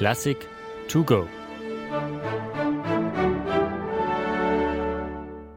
Klassik to go.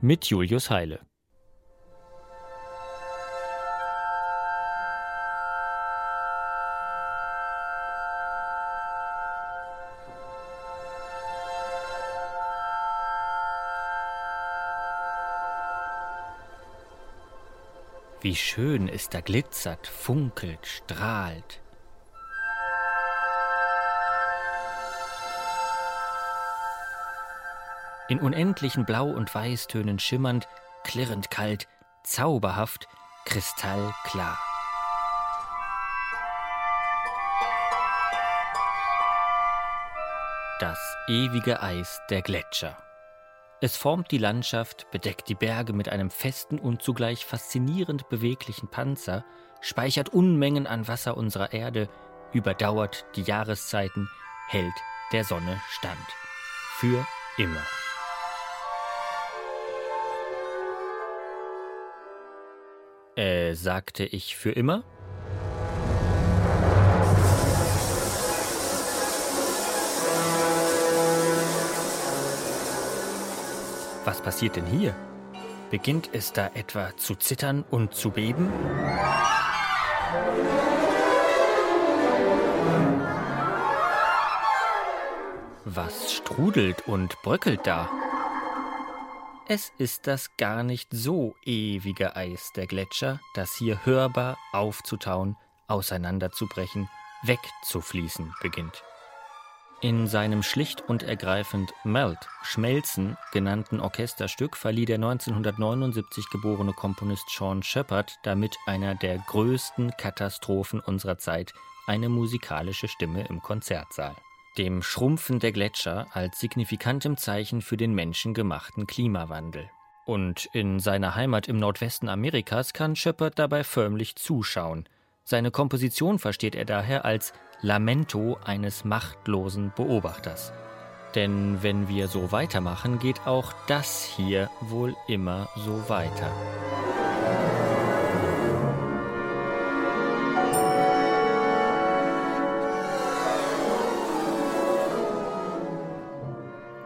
Mit Julius Heile. Wie schön es da glitzert, funkelt, strahlt. In unendlichen Blau- und Weißtönen schimmernd, klirrend kalt, zauberhaft, kristallklar. Das ewige Eis der Gletscher. Es formt die Landschaft, bedeckt die Berge mit einem festen und zugleich faszinierend beweglichen Panzer, speichert Unmengen an Wasser unserer Erde, überdauert die Jahreszeiten, hält der Sonne stand. Für immer. Äh, sagte ich für immer? Was passiert denn hier? Beginnt es da etwa zu zittern und zu beben? Was strudelt und bröckelt da? Es ist das gar nicht so ewige Eis der Gletscher, das hier hörbar aufzutauen, auseinanderzubrechen, wegzufließen beginnt. In seinem schlicht und ergreifend Melt, Schmelzen genannten Orchesterstück verlieh der 1979 geborene Komponist Sean Shepard damit einer der größten Katastrophen unserer Zeit eine musikalische Stimme im Konzertsaal. Dem Schrumpfen der Gletscher als signifikantem Zeichen für den menschengemachten Klimawandel. Und in seiner Heimat im Nordwesten Amerikas kann Shepard dabei förmlich zuschauen. Seine Komposition versteht er daher als Lamento eines machtlosen Beobachters. Denn wenn wir so weitermachen, geht auch das hier wohl immer so weiter.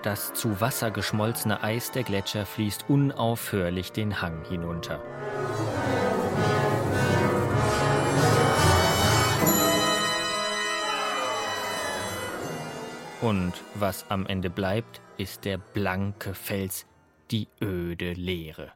Das zu Wasser geschmolzene Eis der Gletscher fließt unaufhörlich den Hang hinunter. Und was am Ende bleibt, ist der blanke Fels, die öde Leere.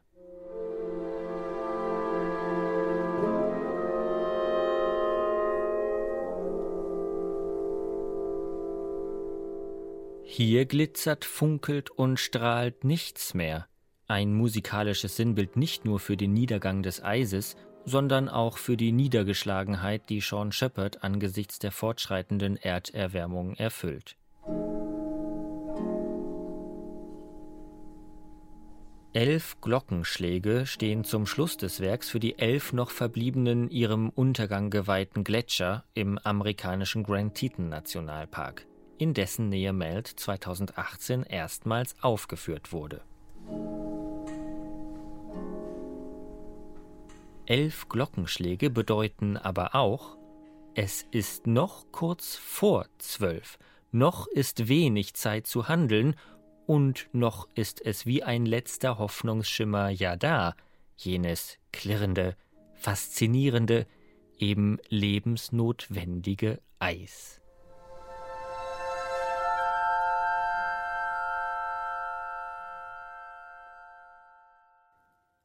Hier glitzert, funkelt und strahlt nichts mehr. Ein musikalisches Sinnbild nicht nur für den Niedergang des Eises, sondern auch für die Niedergeschlagenheit, die Sean Shepard angesichts der fortschreitenden Erderwärmung erfüllt. Elf Glockenschläge stehen zum Schluss des Werks für die elf noch verbliebenen ihrem Untergang geweihten Gletscher im amerikanischen Grand Teton Nationalpark, in dessen Nähe Melt 2018 erstmals aufgeführt wurde. Elf Glockenschläge bedeuten aber auch, es ist noch kurz vor zwölf, noch ist wenig Zeit zu handeln und noch ist es wie ein letzter Hoffnungsschimmer ja da, jenes klirrende, faszinierende, eben lebensnotwendige Eis.